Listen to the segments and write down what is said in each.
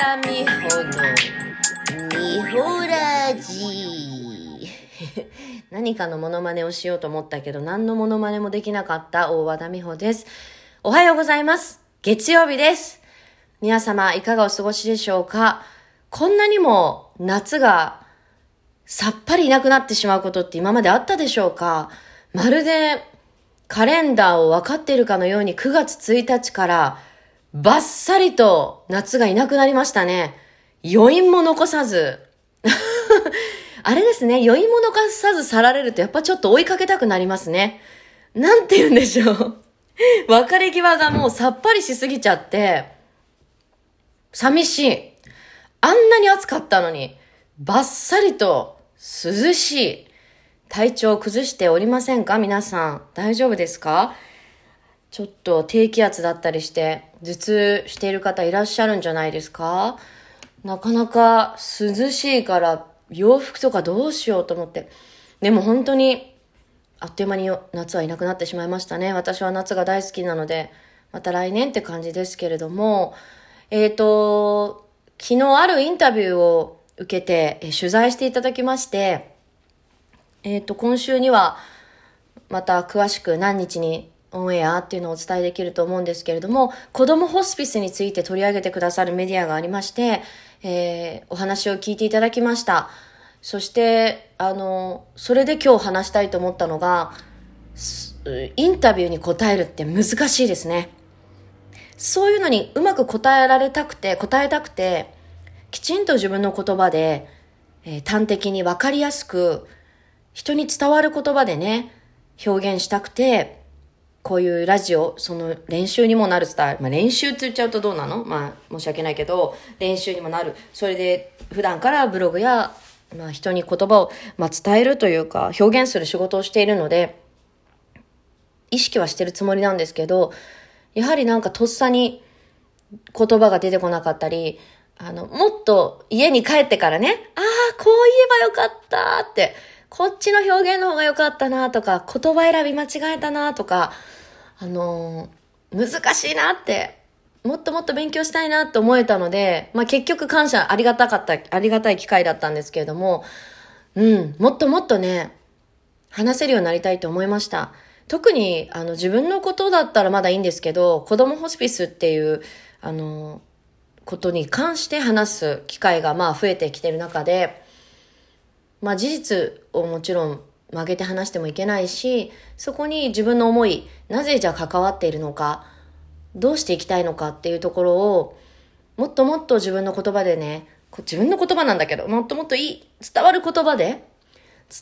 田美穂の美穂ラジ何かのモノマネをしようと思ったけど何のモノマネもできなかった大和田美穂です。おはようございます。月曜日です。皆様いかがお過ごしでしょうか？こんなにも夏がさっぱりいなくなってしまうことって今まであったでしょうか？まるでカレンダーを分かっているかのように9月1日からバッサリと夏がいなくなりましたね。余韻も残さず。あれですね、余韻も残さず去られるとやっぱちょっと追いかけたくなりますね。なんて言うんでしょう。別れ際がもうさっぱりしすぎちゃって、寂しい。あんなに暑かったのに、バッサリと涼しい。体調を崩しておりませんか？皆さん。大丈夫ですか？ちょっと低気圧だったりして、頭痛している方いらっしゃるんじゃないですか？なかなか涼しいから洋服とかどうしようと思って。でも本当に、あっという間に夏はいなくなってしまいましたね。私は夏が大好きなので、また来年って感じですけれども、えっ、と、昨日あるインタビューを受けて、え取材していただきまして、えっ、と、今週には、また詳しく何日にオンエアっていうのをお伝えできると思うんですけれども、子供ホスピスについて取り上げてくださるメディアがありまして、えーお話を聞いていただきました。そして、あの、それで今日話したいと思ったのが、インタビューに答えるって難しいですね。そういうのにうまく答えられたくて、答えたくて、きちんと自分の言葉で、えー端的にわかりやすく、人に伝わる言葉でね、表現したくて、こういうラジオ、その練習にもなるスタイル。まあ練習って言っちゃうとどうなの？まあ申し訳ないけど、練習にもなる。それで普段からブログや、まあ人に言葉を、まあ、伝えるというか、表現する仕事をしているので、意識はしてるつもりなんですけど、やはりなんかとっさに言葉が出てこなかったり、あの、もっと家に帰ってからね、ああ、こう言えばよかったって、こっちの表現の方がよかったなとか、言葉選び間違えたなとか、あのー難しいなって、もっともっと勉強したいなって思えたので、まあ結局感謝、ありがたかった、ありがたい機会だったんですけれども、うん、もっともっとね、話せるようになりたいと思いました。特に、あの、自分のことだったらまだいいんですけど、子供ホスピスっていう、あの、ことに関して話す機会がまあ増えてきてる中で、まあ事実をもちろん曲げて話してもいけないし、そこに自分の思い、なぜじゃあ関わっているのか、どうしていきたいのかっていうところを、もっともっと自分の言葉でね、自分の言葉なんだけど、もっともっといい、伝わる言葉で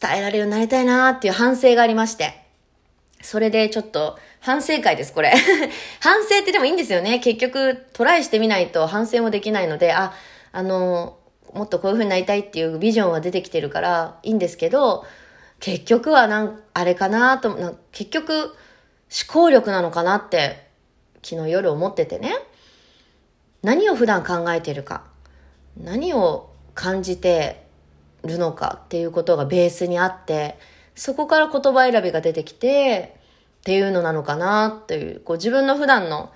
伝えられるようになりたいなっていう反省がありまして。それでちょっと反省会です、これ。反省ってでもいいんですよね。結局トライしてみないと反省もできないので、あ、あの、もっとこういう風になりたいっていうビジョンは出てきてるからいいんですけど、結局はなん、あれかなと、な結局思考力なのかなって昨日夜思っててね。何を普段考えてるか。何を感じてるのかっていうことがベースにあって、そこから言葉選びが出てきて、っていうのなのかなっていう、こう自分の普段の思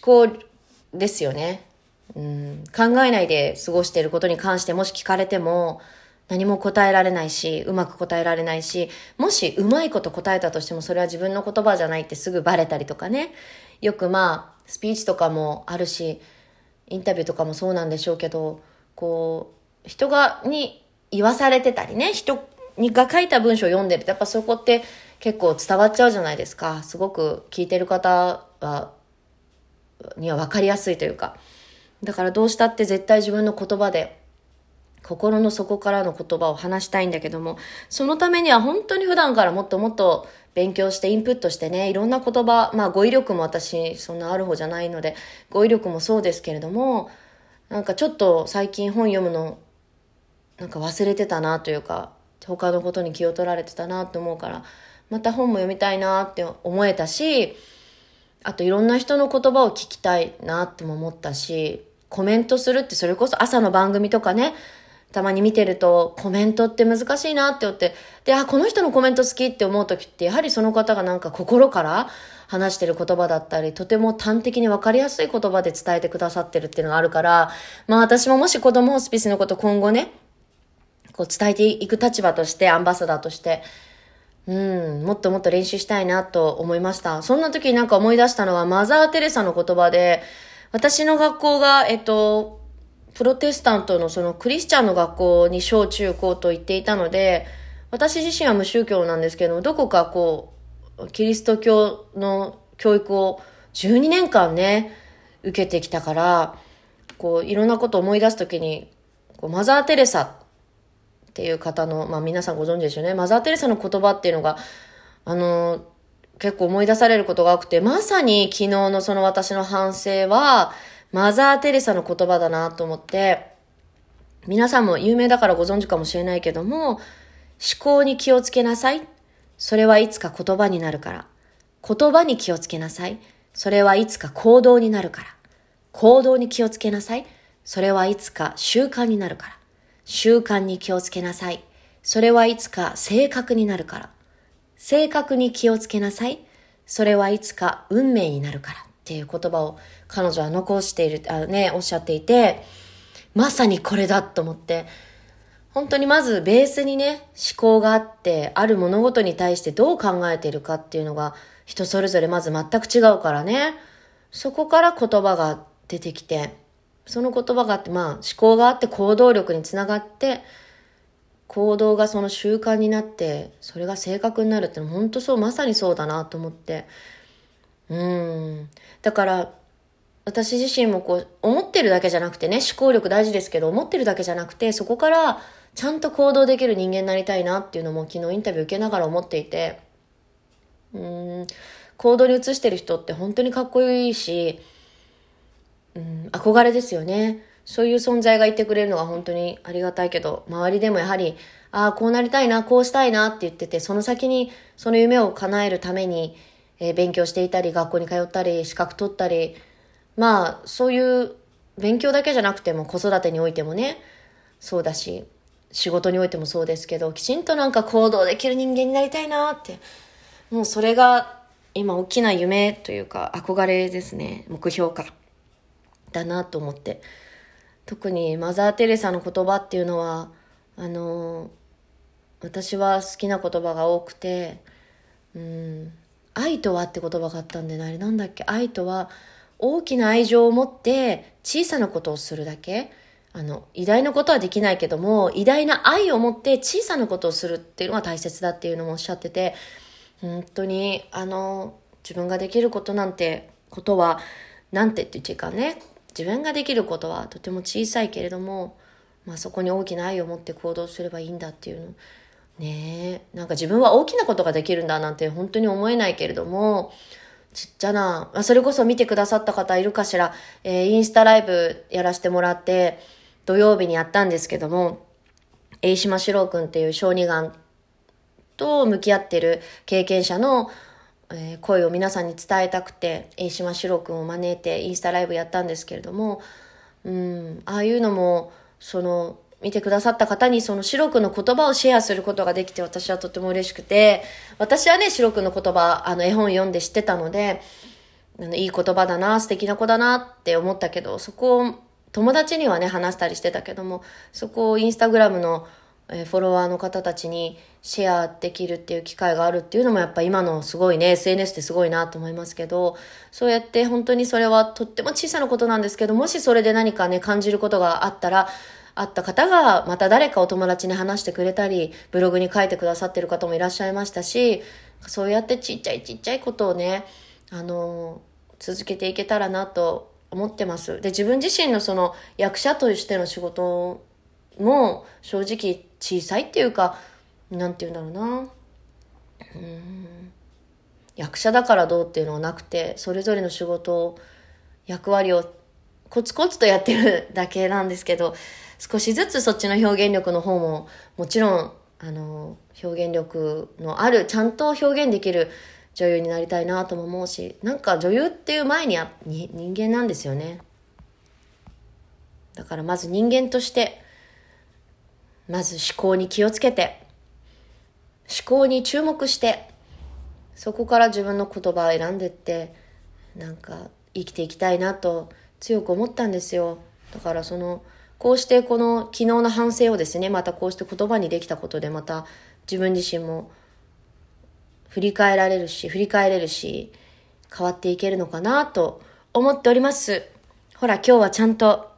考ですよね。うん、考えないで過ごしていることに関してもし聞かれても何も答えられないし、うまく答えられないし、もしうまいこと答えたとしてもそれは自分の言葉じゃないってすぐバレたりとかね。よくまあ、スピーチとかもあるし、インタビューとかもそうなんでしょうけど、こう、人が、に言わされてたりね、人にが書いた文章を読んでると、やっぱそこって結構伝わっちゃうじゃないですか。すごく聞いてる方は、には分かりやすいというか。だからどうしたって絶対自分の言葉で、心の底からの言葉を話したいんだけども、そのためには本当に普段からもっともっと勉強してインプットしてね、いろんな言葉、まあ語彙力も私そんなある方じゃないので、語彙力もそうですけれども、なんかちょっと最近本読むの、なんか忘れてたなというか、他のことに気を取られてたなと思うから、また本も読みたいなって思えたし、あといろんな人の言葉を聞きたいなっても思ったし、コメントするってそれこそ朝の番組とかね、たまに見てると、コメントって難しいなって思って、で、あ、この人のコメント好きって思う時って、やはりその方がなんか心から話してる言葉だったり、とても端的に分かりやすい言葉で伝えてくださってるっていうのがあるから、まあ私ももし子供ホスピスのこと今後ね、こう伝えていく立場として、アンバサダーとして、うん、もっともっと練習したいなと思いました。そんな時になんか思い出したのは、マザー・テレサの言葉で、私の学校が、えっと、プロテスタントのそのクリスチャンの学校に小中高と言っていたので、私自身は無宗教なんですけどもどこかこう、キリスト教の教育を12年間ね、受けてきたから、こう、いろんなことを思い出すときに、こうマザー・テレサっていう方の、まあ皆さんご存知ですよね。マザー・テレサの言葉っていうのが、あの、結構思い出されることが多くて、まさに昨日のその私の反省は、マザー・テレサの言葉だなと思って、皆さんも有名だからご存知かもしれないけども、思考に気をつけなさい。それはいつか言葉になるから。言葉に気をつけなさい。それはいつか行動になるから。行動に気をつけなさい。それはいつか習慣になるから。習慣に気をつけなさい。それはいつか性格になるから。性格に気をつけなさい。それはいつか運命になるから。っていう言葉を彼女は残している、あね、おっしゃっていて、まさにこれだと思って、本当にまずベースにね、思考があって、ある物事に対してどう考えているかっていうのが人それぞれまず全く違うからね。そこから言葉が出てきて、その言葉があって、まあ思考があって行動力につながって、行動がその習慣になって、それが性格になるって本当そう、まさにそうだなと思って。うん。だから、私自身もこう、思ってるだけじゃなくてね、思考力大事ですけど、思ってるだけじゃなくて、そこからちゃんと行動できる人間になりたいなっていうのも昨日インタビュー受けながら思っていて、うん、行動に移してる人って本当にかっこいいし、うん、憧れですよね。そういう存在がいてくれるのが本当にありがたいけど、周りでもやはり、ああ、こうなりたいな、こうしたいなって言ってて、その先にその夢を叶えるために、えー、勉強していたり、学校に通ったり、資格取ったり、まあ、そういう勉強だけじゃなくても子育てにおいてもね、そうだし、仕事においてもそうですけど、きちんとなんか行動できる人間になりたいなって、もうそれが今大きな夢というか憧れですね、目標か。だなと思って。特にマザー・テレサの言葉っていうのは、あの、私は好きな言葉が多くて、うん、愛とはって言葉があったんであれなんだっけ？愛とは大きな愛情を持って小さなことをするだけあの、偉大なことはできないけども、偉大な愛を持って小さなことをするっていうのが大切だっていうのもおっしゃってて、本当に、あの、自分ができることなんて、ことは、なんてって言っちゃいかね。自分ができることはとても小さいけれども、まあそこに大きな愛を持って行動すればいいんだっていうの。ねえ、なんか自分は大きなことができるんだなんて本当に思えないけれども、ちっちゃな、あ、それこそ見てくださった方いるかしら、えー、インスタライブやらせてもらって、土曜日にやったんですけども、栄島四郎くんっていう小児がんと向き合ってる経験者の、えー、声を皆さんに伝えたくて、栄島四郎くんを招いてインスタライブやったんですけれども、うん、ああいうのも、その、見てくださった方にその白くの言葉をシェアすることができて私はとても嬉しくて、私はね、白くの言葉、あの絵本読んで知ってたので、あのいい言葉だな、素敵な子だなって思ったけど、そこを友達にはね、話したりしてたけども、そこをインスタグラムのえフォロワーの方たちにシェアできるっていう機会があるっていうのもやっぱ今のすごいね、SNS ってすごいなと思いますけど、そうやって本当にそれはとっても小さなことなんですけど、もしそれで何かね、感じることがあったら、あった方が、また誰かお友達に話してくれたり、ブログに書いてくださってる方もいらっしゃいましたし、そうやってちっちゃいちっちゃいことをね、あの、続けていけたらなと思ってます。で、自分自身のその役者としての仕事も正直小さいっていうか、なんて言うんだろうな。うん役者だからどうっていうのはなくて、それぞれの仕事、役割をコツコツとやってるだけなんですけど、少しずつそっちの表現力の方も、もちろん、あの、表現力のある、ちゃんと表現できる女優になりたいなとも思うし、なんか女優っていう前にに人間なんですよね。だからまず人間として、まず思考に気をつけて、思考に注目して、そこから自分の言葉を選んでって、なんか生きていきたいなと強く思ったんですよ。だからその、こうしてこの昨日の反省をですね、またこうして言葉にできたことでまた自分自身も振り返られるし、振り返れるし、変わっていけるのかなと思っております。ほら、今日はちゃんと、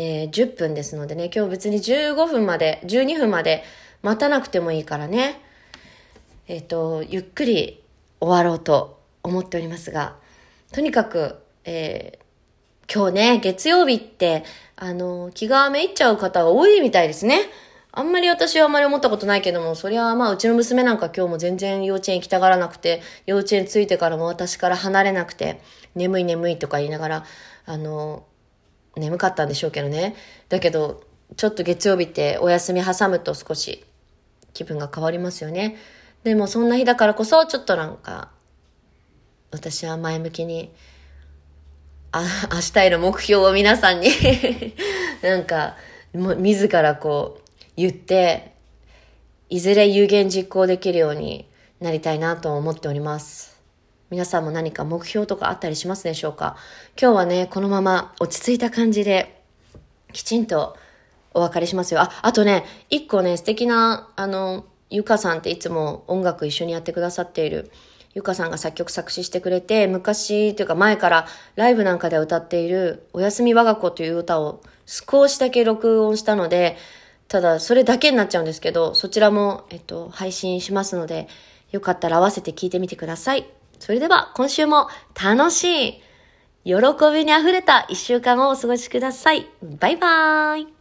えー、10分ですのでね、今日別に15分まで、12分まで待たなくてもいいからね、えっ、ー、と、ゆっくり終わろうと思っておりますが、とにかく、えー、今日ね、月曜日って、あの、気がめいっちゃう方が多いみたいですね。あんまり私はあんまり思ったことないけども、そりゃまあうちの娘なんか今日も全然幼稚園行きたがらなくて、幼稚園着いてからも私から離れなくて、眠い眠いとか言いながら、あの、眠かったんでしょうけどね。だけど、ちょっと月曜日ってお休み挟むと少し気分が変わりますよね。でもそんな日だからこそ、ちょっとなんか、私は前向きに、あ、明日への目標を皆さんに なんか、も自らこう、言って、いずれ有言実行できるようになりたいなと思っております。皆さんも何か目標とかあったりしますでしょうか？今日はね、このまま落ち着いた感じで、きちんとお別れしますよ。あ、あとね、一個ね、素敵な、あの、ゆかさんっていつも音楽一緒にやってくださっている、ゆかさんが作曲作詞してくれて、昔というか前からライブなんかで歌っている、おやすみ我が子という歌を少しだけ録音したので、ただそれだけになっちゃうんですけど、そちらも、えっと、配信しますので、よかったら合わせて聞いてみてください。それでは今週も楽しい、喜びに溢れた一週間をお過ごしください。バイバーイ。